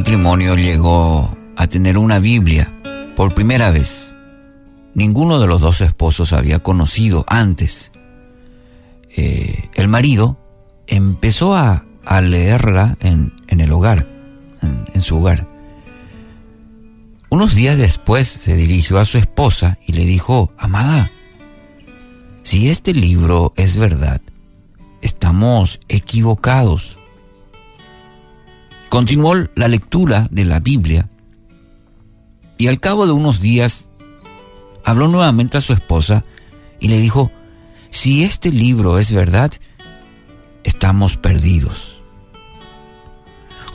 matrimonio llegó a tener una Biblia por primera vez. Ninguno de los dos esposos había conocido antes. Eh, el marido empezó a, leerla en, el hogar, en su hogar. Unos días después se dirigió a su esposa y le dijo, Amada, si este libro es verdad, estamos equivocados. Continuó la lectura de la Biblia y al cabo de unos días habló nuevamente a su esposa y le dijo, si este libro es verdad, estamos perdidos.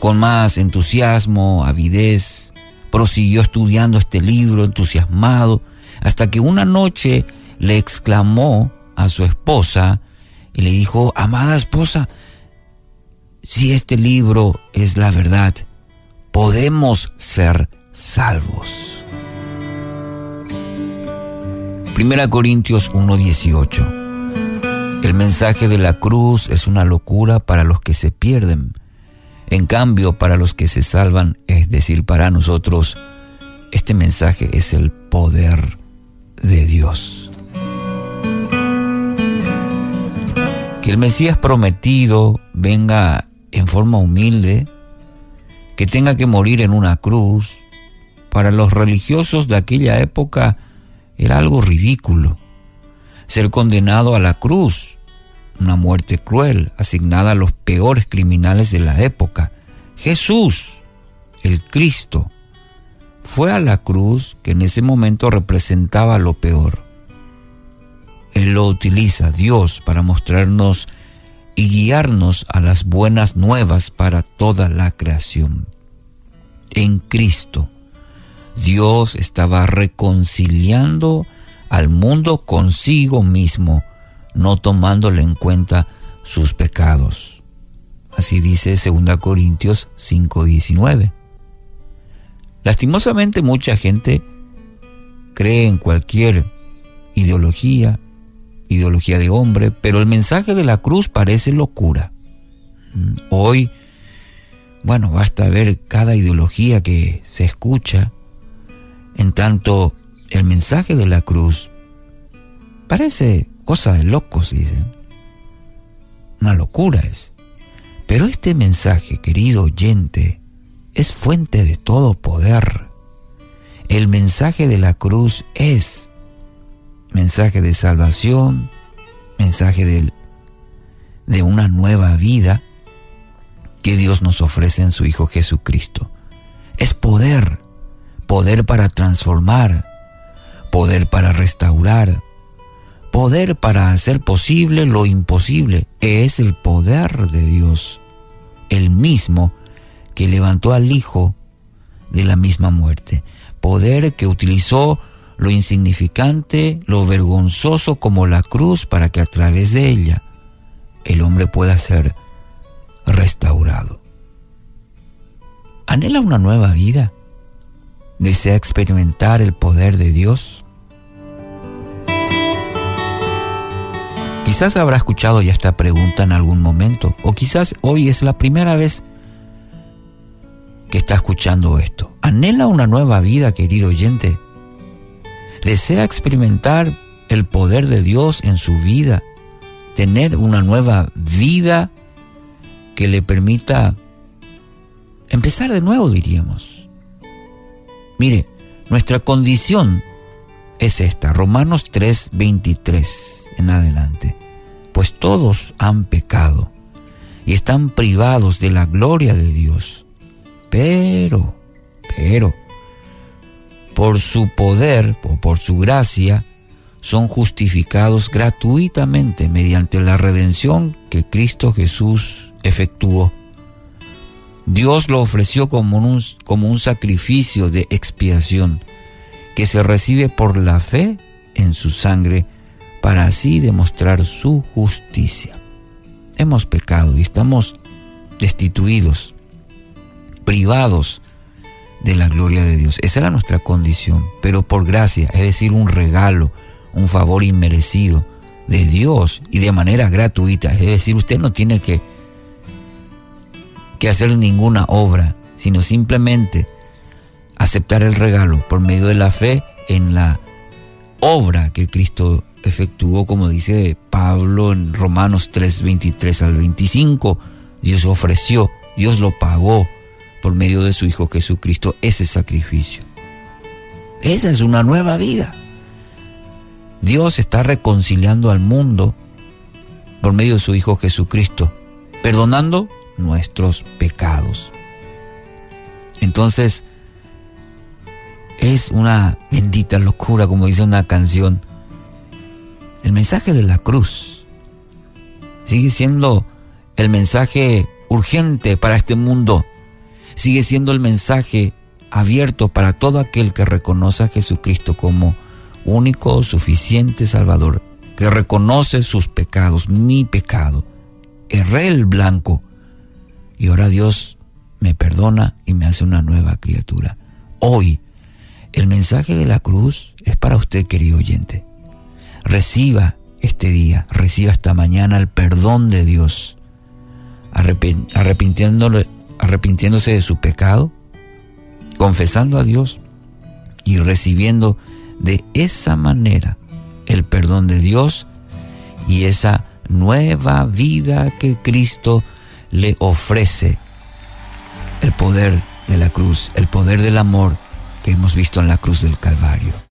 Con más entusiasmo, avidez, prosiguió estudiando este libro entusiasmado hasta que una noche le exclamó a su esposa y le dijo, amada esposa, si este libro es la verdad, podemos ser salvos. Primera Corintios 1:18 El mensaje de la cruz es una locura para los que se pierden. En cambio, para los que se salvan, es decir, para nosotros, este mensaje es el poder de Dios. Que el Mesías prometido venga en forma humilde, que tenga que morir en una cruz, para los religiosos de aquella época era algo ridículo. Ser condenado a la cruz, una muerte cruel, asignada a los peores criminales de la época. Jesús, el Cristo, fue a la cruz que en ese momento representaba lo peor. Él lo utiliza, Dios, para mostrarnos y guiarnos a las buenas nuevas para toda la creación. En Cristo, Dios estaba reconciliando al mundo consigo mismo, no tomándole en cuenta sus pecados. Así dice 2 Corintios 5:19. Lastimosamente mucha gente cree en cualquier ideología, ideología de hombre, pero el mensaje de la cruz parece locura. Mm, hoy, bueno, basta ver cada ideología que se escucha, en tanto el mensaje de la cruz parece cosa de locos, dicen. Una locura es. Pero este mensaje, querido oyente, es fuente de todo poder. El mensaje de la cruz es mensaje de salvación, mensaje de, de una nueva vida que Dios nos ofrece en su Hijo Jesucristo. Es poder, poder para transformar, poder para restaurar, poder para hacer posible lo imposible. Es el poder de Dios, el mismo que levantó al Hijo de la misma muerte. Poder que utilizó lo insignificante, lo vergonzoso como la cruz para que a través de ella el hombre pueda ser restaurado. ¿Anhela una nueva vida? ¿Desea experimentar el poder de Dios? Quizás habrá escuchado ya esta pregunta en algún momento, o quizás hoy es la primera vez que está escuchando esto. ¿Anhela una nueva vida, querido oyente? Desea experimentar el poder de Dios en su vida, tener una nueva vida que le permita empezar de nuevo, diríamos. Mire, nuestra condición es esta, Romanos 3, 23 en adelante. Pues todos han pecado y están privados de la gloria de Dios. Pero, pero, por su poder o por su gracia, son justificados gratuitamente mediante la redención que Cristo Jesús efectuó. Dios lo ofreció como un, como un sacrificio de expiación que se recibe por la fe en su sangre para así demostrar su justicia. Hemos pecado y estamos destituidos, privados de la gloria de Dios. Esa era nuestra condición, pero por gracia, es decir, un regalo, un favor inmerecido de Dios y de manera gratuita. Es decir, usted no tiene que, que hacer ninguna obra sino simplemente aceptar el regalo por medio de la fe en la obra que Cristo efectuó, como dice Pablo en Romanos 3, 23 al 25. Dios ofreció, Dios lo pagó por medio de su Hijo Jesucristo ese sacrificio. Esa es una nueva vida. Dios está reconciliando al mundo por medio de su Hijo Jesucristo, perdonando nuestros pecados. Entonces, es una bendita locura, como dice una canción. El mensaje de la cruz sigue siendo el mensaje urgente para este mundo. Sigue siendo el mensaje abierto para todo aquel que reconoce a Jesucristo como único, suficiente Salvador, que reconoce sus pecados, mi pecado. Erré el blanco y ahora Dios me perdona y me hace una nueva criatura. Hoy el mensaje de la cruz es para usted, querido oyente. Reciba este día, reciba esta mañana el perdón de Dios, arrepintiéndose de su pecado, confesando a Dios y recibiendo de esa manera el perdón de Dios y esa nueva vida que Cristo le ofrece. El poder de la cruz, el poder del amor que hemos visto en la cruz del Calvario.